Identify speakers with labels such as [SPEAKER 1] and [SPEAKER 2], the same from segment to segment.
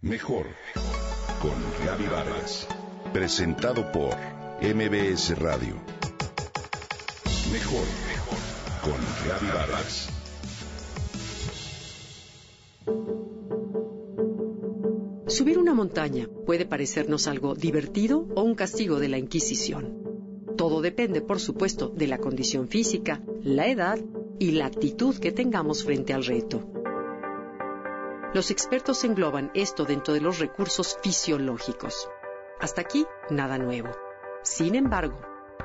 [SPEAKER 1] Mejor con Gaby Vargas. Presentado por MBS Radio. Mejor con Gaby Vargas.
[SPEAKER 2] Subir una montaña puede parecernos algo divertido o un castigo de la Inquisición. Todo depende, por supuesto, de la condición física, la edad y la actitud que tengamos frente al reto. Los expertos engloban esto dentro de los recursos fisiológicos. Hasta aquí, nada nuevo. Sin embargo,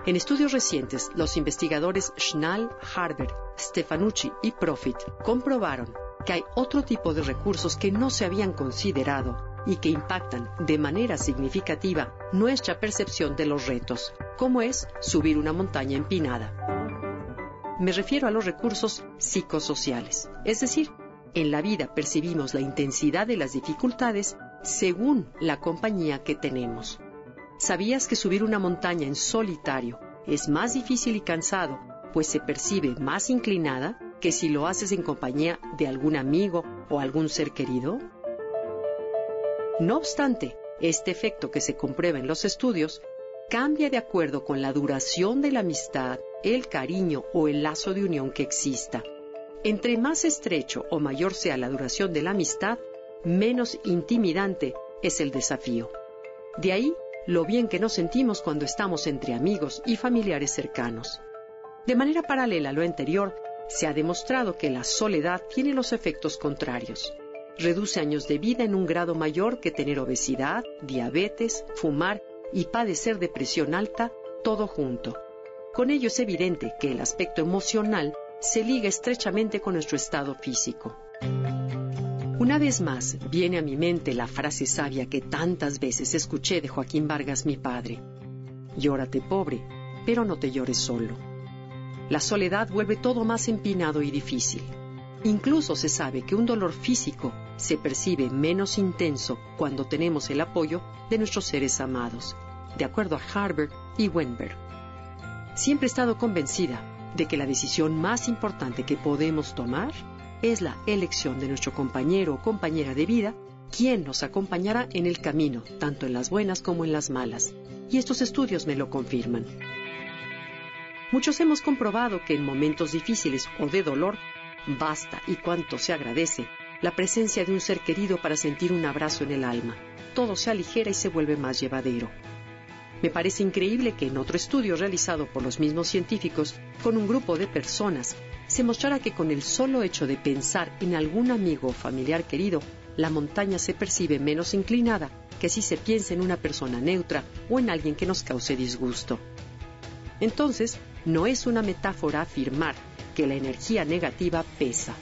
[SPEAKER 2] en estudios recientes, los investigadores Schnall, Harber, Stefanucci y Profit comprobaron que hay otro tipo de recursos que no se habían considerado y que impactan de manera significativa nuestra percepción de los retos, como es subir una montaña empinada. Me refiero a los recursos psicosociales, es decir, en la vida percibimos la intensidad de las dificultades según la compañía que tenemos. ¿Sabías que subir una montaña en solitario es más difícil y cansado, pues se percibe más inclinada que si lo haces en compañía de algún amigo o algún ser querido? No obstante, este efecto que se comprueba en los estudios cambia de acuerdo con la duración de la amistad, el cariño o el lazo de unión que exista. Entre más estrecho o mayor sea la duración de la amistad, menos intimidante es el desafío. De ahí lo bien que nos sentimos cuando estamos entre amigos y familiares cercanos. De manera paralela a lo anterior, se ha demostrado que la soledad tiene los efectos contrarios. Reduce años de vida en un grado mayor que tener obesidad, diabetes, fumar y padecer depresión alta, todo junto. Con ello es evidente que el aspecto emocional se liga estrechamente con nuestro estado físico. Una vez más viene a mi mente la frase sabia que tantas veces escuché de Joaquín Vargas, mi padre. Llórate pobre, pero no te llores solo. La soledad vuelve todo más empinado y difícil. Incluso se sabe que un dolor físico se percibe menos intenso cuando tenemos el apoyo de nuestros seres amados, de acuerdo a Harvard y Wenberg. Siempre he estado convencida de que la decisión más importante que podemos tomar es la elección de nuestro compañero o compañera de vida, quien nos acompañará en el camino, tanto en las buenas como en las malas. Y estos estudios me lo confirman. Muchos hemos comprobado que en momentos difíciles o de dolor, basta y cuanto se agradece la presencia de un ser querido para sentir un abrazo en el alma. Todo se aligera y se vuelve más llevadero. Me parece increíble que en otro estudio realizado por los mismos científicos con un grupo de personas se mostrara que con el solo hecho de pensar en algún amigo o familiar querido, la montaña se percibe menos inclinada que si se piensa en una persona neutra o en alguien que nos cause disgusto. Entonces, no es una metáfora afirmar que la energía negativa pesa.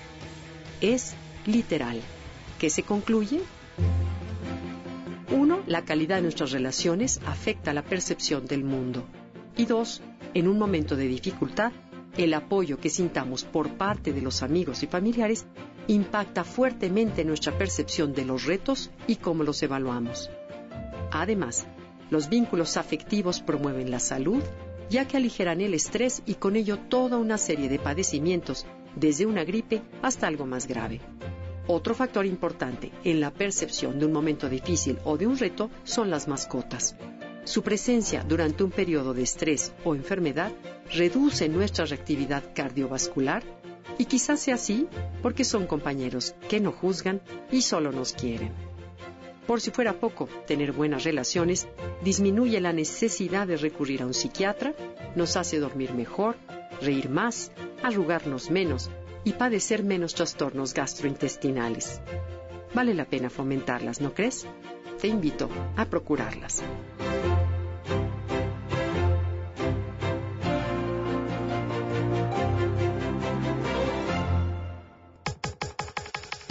[SPEAKER 2] Es literal. ¿Qué se concluye? Uno, la calidad de nuestras relaciones afecta la percepción del mundo. Y dos, en un momento de dificultad, el apoyo que sintamos por parte de los amigos y familiares impacta fuertemente nuestra percepción de los retos y cómo los evaluamos. Además, los vínculos afectivos promueven la salud, ya que aligeran el estrés y con ello toda una serie de padecimientos, desde una gripe hasta algo más grave. Otro factor importante en la percepción de un momento difícil o de un reto son las mascotas. Su presencia durante un periodo de estrés o enfermedad reduce nuestra reactividad cardiovascular y quizás sea así porque son compañeros que no juzgan y solo nos quieren. Por si fuera poco, tener buenas relaciones disminuye la necesidad de recurrir a un psiquiatra, nos hace dormir mejor, reír más, arrugarnos menos y padecer menos trastornos gastrointestinales. Vale la pena fomentarlas, ¿no crees? Te invito a procurarlas.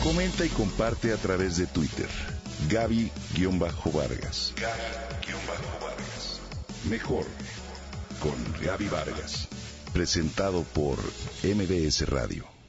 [SPEAKER 1] Comenta y comparte a través de Twitter. Gaby-Vargas. Gaby-Vargas. Mejor con Gaby Vargas. Presentado por MBS Radio.